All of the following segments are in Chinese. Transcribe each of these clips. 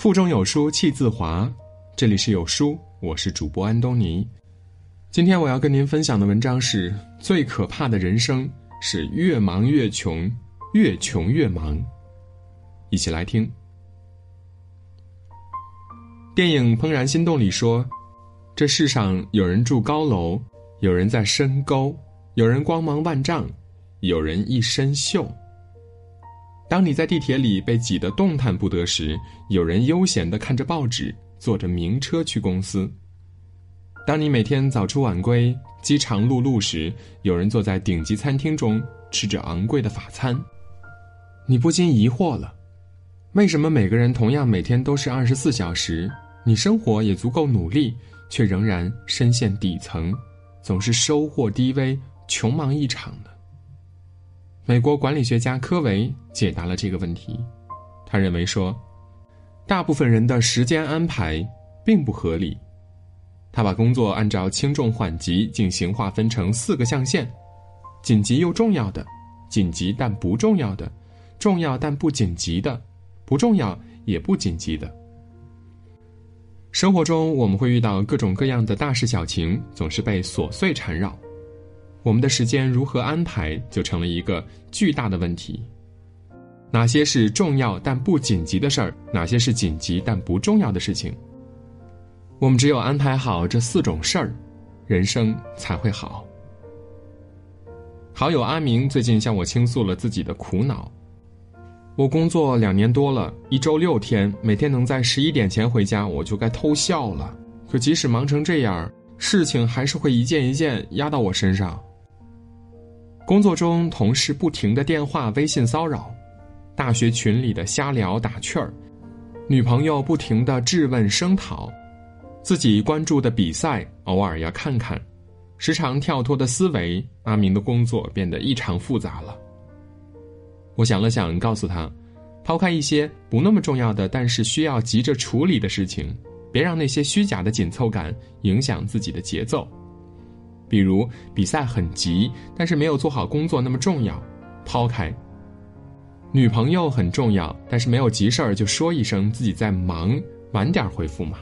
腹中有书气自华。这里是有书，我是主播安东尼。今天我要跟您分享的文章是：最可怕的人生是越忙越穷，越穷越忙。一起来听。电影《怦然心动》里说：“这世上有人住高楼，有人在深沟，有人光芒万丈，有人一身锈。”当你在地铁里被挤得动弹不得时，有人悠闲地看着报纸，坐着名车去公司；当你每天早出晚归、饥肠辘辘时，有人坐在顶级餐厅中吃着昂贵的法餐。你不禁疑惑了：为什么每个人同样每天都是二十四小时，你生活也足够努力，却仍然深陷底层，总是收获低微、穷忙一场呢？美国管理学家科维解答了这个问题。他认为说，大部分人的时间安排并不合理。他把工作按照轻重缓急进行划分成四个象限：紧急又重要的、紧急但不重要的、重要但不紧急的、不重要也不紧急的。生活中我们会遇到各种各样的大事小情，总是被琐碎缠绕。我们的时间如何安排，就成了一个巨大的问题。哪些是重要但不紧急的事儿？哪些是紧急但不重要的事情？我们只有安排好这四种事儿，人生才会好。好友阿明最近向我倾诉了自己的苦恼：我工作两年多了，一周六天，每天能在十一点前回家，我就该偷笑了。可即使忙成这样，事情还是会一件一件压到我身上。工作中，同事不停的电话、微信骚扰，大学群里的瞎聊打趣儿，女朋友不停的质问声讨，自己关注的比赛偶尔要看看，时常跳脱的思维，阿明的工作变得异常复杂了。我想了想，告诉他，抛开一些不那么重要的，但是需要急着处理的事情，别让那些虚假的紧凑感影响自己的节奏。比如比赛很急，但是没有做好工作那么重要，抛开。女朋友很重要，但是没有急事儿就说一声自己在忙，晚点回复嘛。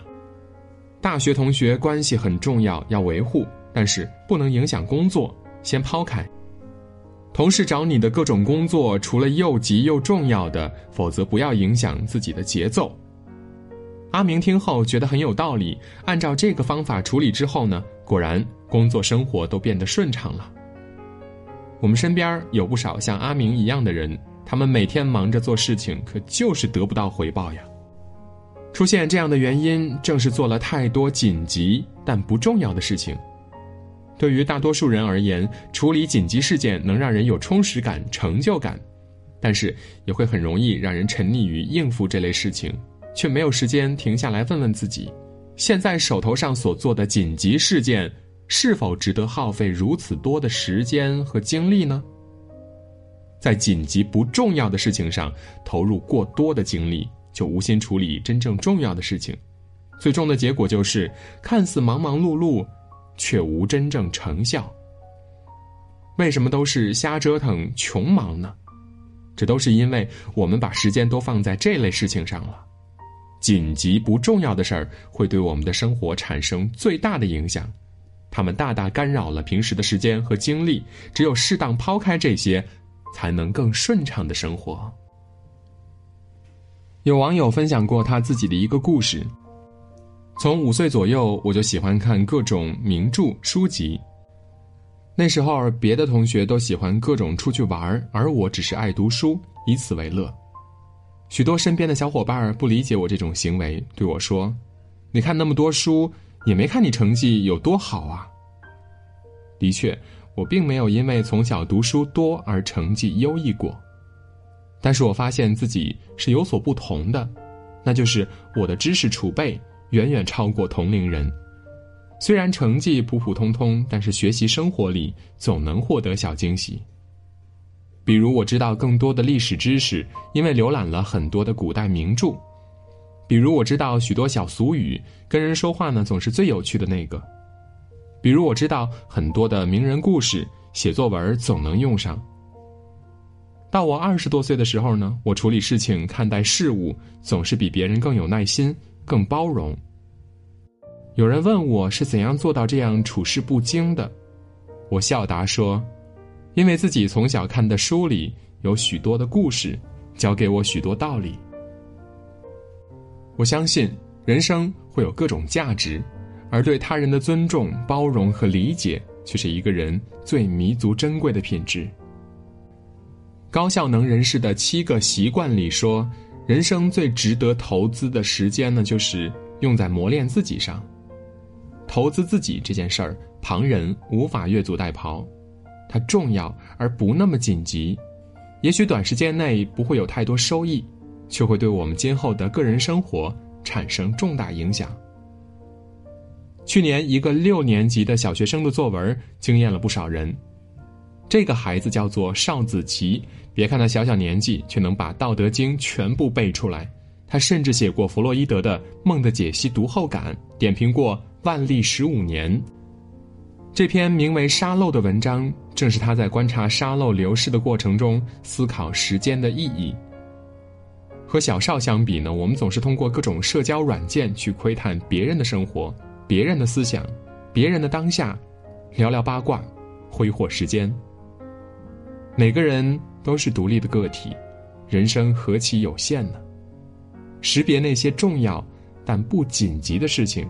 大学同学关系很重要，要维护，但是不能影响工作，先抛开。同事找你的各种工作，除了又急又重要的，否则不要影响自己的节奏。阿明听后觉得很有道理，按照这个方法处理之后呢，果然工作生活都变得顺畅了。我们身边有不少像阿明一样的人，他们每天忙着做事情，可就是得不到回报呀。出现这样的原因，正是做了太多紧急但不重要的事情。对于大多数人而言，处理紧急事件能让人有充实感、成就感，但是也会很容易让人沉溺于应付这类事情。却没有时间停下来问问自己，现在手头上所做的紧急事件，是否值得耗费如此多的时间和精力呢？在紧急不重要的事情上投入过多的精力，就无心处理真正重要的事情，最终的结果就是看似忙忙碌碌，却无真正成效。为什么都是瞎折腾、穷忙呢？这都是因为我们把时间都放在这类事情上了。紧急不重要的事儿会对我们的生活产生最大的影响，他们大大干扰了平时的时间和精力。只有适当抛开这些，才能更顺畅的生活。有网友分享过他自己的一个故事：从五岁左右，我就喜欢看各种名著书籍。那时候，别的同学都喜欢各种出去玩，而我只是爱读书，以此为乐。许多身边的小伙伴不理解我这种行为，对我说：“你看那么多书，也没看你成绩有多好啊。”的确，我并没有因为从小读书多而成绩优异过，但是我发现自己是有所不同的，那就是我的知识储备远远超过同龄人。虽然成绩普普通通，但是学习生活里总能获得小惊喜。比如我知道更多的历史知识，因为浏览了很多的古代名著；比如我知道许多小俗语，跟人说话呢总是最有趣的那个；比如我知道很多的名人故事，写作文总能用上。到我二十多岁的时候呢，我处理事情、看待事物总是比别人更有耐心、更包容。有人问我是怎样做到这样处事不惊的，我笑答说：“因为自己从小看的书里有许多的故事，教给我许多道理。我相信人生会有各种价值，而对他人的尊重、包容和理解，却是一个人最弥足珍贵的品质。”高效能人士的七个习惯里说，人生最值得投资的时间呢，就是用在磨练自己上。投资自己这件事儿，旁人无法越俎代庖，它重要而不那么紧急。也许短时间内不会有太多收益，却会对我们今后的个人生活产生重大影响。去年，一个六年级的小学生的作文惊艳了不少人。这个孩子叫做邵子琪，别看他小小年纪，却能把《道德经》全部背出来。他甚至写过弗洛伊德的《梦的解析》读后感，点评过《万历十五年》。这篇名为《沙漏》的文章，正是他在观察沙漏流逝的过程中思考时间的意义。和小邵相比呢，我们总是通过各种社交软件去窥探别人的生活、别人的思想、别人的当下，聊聊八卦，挥霍时间。每个人都是独立的个体，人生何其有限呢？识别那些重要但不紧急的事情，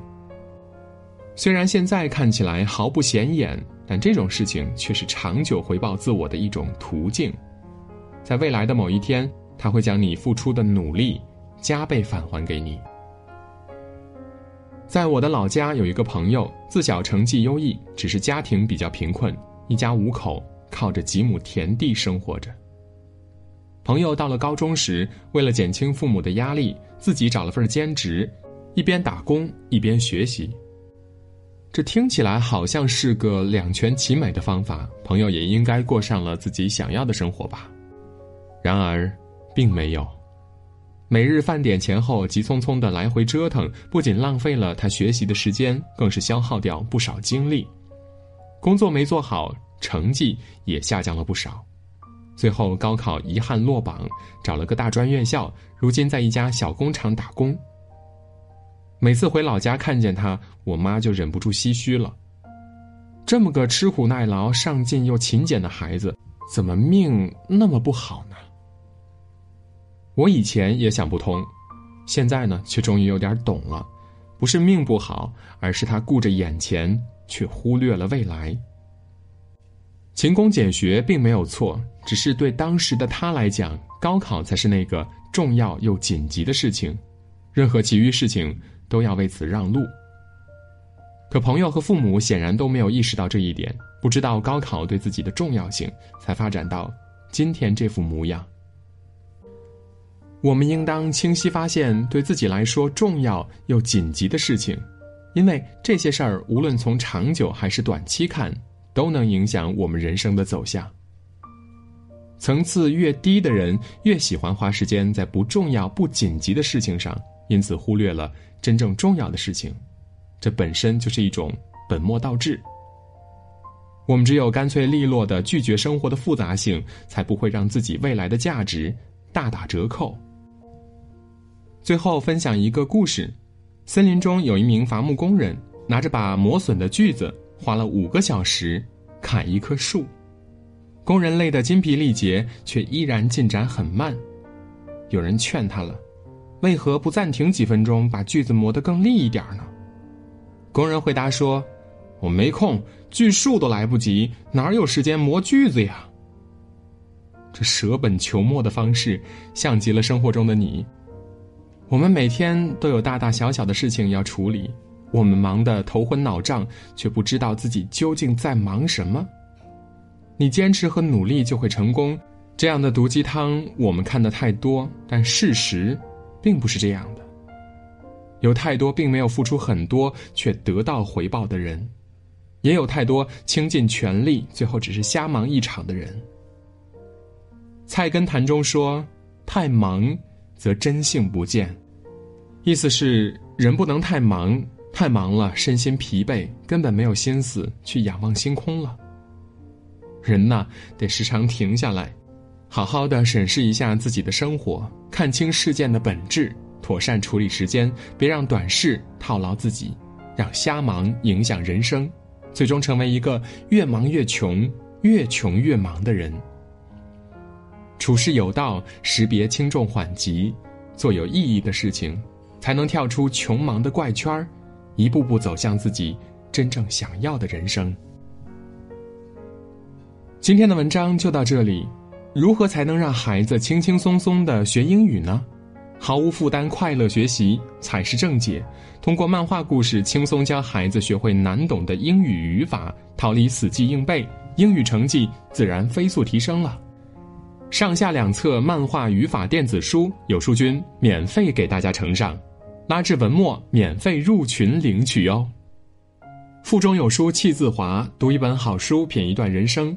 虽然现在看起来毫不显眼，但这种事情却是长久回报自我的一种途径。在未来的某一天，他会将你付出的努力加倍返还给你。在我的老家有一个朋友，自小成绩优异，只是家庭比较贫困，一家五口。靠着几亩田地生活着。朋友到了高中时，为了减轻父母的压力，自己找了份兼职，一边打工一边学习。这听起来好像是个两全其美的方法，朋友也应该过上了自己想要的生活吧。然而，并没有。每日饭点前后急匆匆的来回折腾，不仅浪费了他学习的时间，更是消耗掉不少精力。工作没做好。成绩也下降了不少，最后高考遗憾落榜，找了个大专院校，如今在一家小工厂打工。每次回老家看见他，我妈就忍不住唏嘘了：这么个吃苦耐劳、上进又勤俭的孩子，怎么命那么不好呢？我以前也想不通，现在呢，却终于有点懂了，不是命不好，而是他顾着眼前，却忽略了未来。勤工俭学并没有错，只是对当时的他来讲，高考才是那个重要又紧急的事情，任何其余事情都要为此让路。可朋友和父母显然都没有意识到这一点，不知道高考对自己的重要性，才发展到今天这副模样。我们应当清晰发现对自己来说重要又紧急的事情，因为这些事儿无论从长久还是短期看。都能影响我们人生的走向。层次越低的人，越喜欢花时间在不重要、不紧急的事情上，因此忽略了真正重要的事情。这本身就是一种本末倒置。我们只有干脆利落的拒绝生活的复杂性，才不会让自己未来的价值大打折扣。最后分享一个故事：森林中有一名伐木工人，拿着把磨损的锯子。花了五个小时砍一棵树，工人累得筋疲力竭，却依然进展很慢。有人劝他了：“为何不暂停几分钟，把锯子磨得更利一点呢？”工人回答说：“我没空，锯树都来不及，哪有时间磨锯子呀？”这舍本求末的方式，像极了生活中的你。我们每天都有大大小小的事情要处理。我们忙得头昏脑胀，却不知道自己究竟在忙什么。你坚持和努力就会成功，这样的毒鸡汤我们看得太多，但事实并不是这样的。有太多并没有付出很多却得到回报的人，也有太多倾尽全力最后只是瞎忙一场的人。菜根谭中说：“太忙则真性不见。”意思是人不能太忙。太忙了，身心疲惫，根本没有心思去仰望星空了。人呐，得时常停下来，好好的审视一下自己的生活，看清事件的本质，妥善处理时间，别让短视套牢自己，让瞎忙影响人生，最终成为一个越忙越穷、越穷越忙的人。处事有道，识别轻重缓急，做有意义的事情，才能跳出穷忙的怪圈儿一步步走向自己真正想要的人生。今天的文章就到这里。如何才能让孩子轻轻松松的学英语呢？毫无负担、快乐学习才是正解。通过漫画故事，轻松教孩子学会难懂的英语语法，逃离死记硬背，英语成绩自然飞速提升了。上下两册漫画语法电子书，有书君免费给大家呈上，拉至文末免费入群领取哦。腹中有书气自华，读一本好书，品一段人生。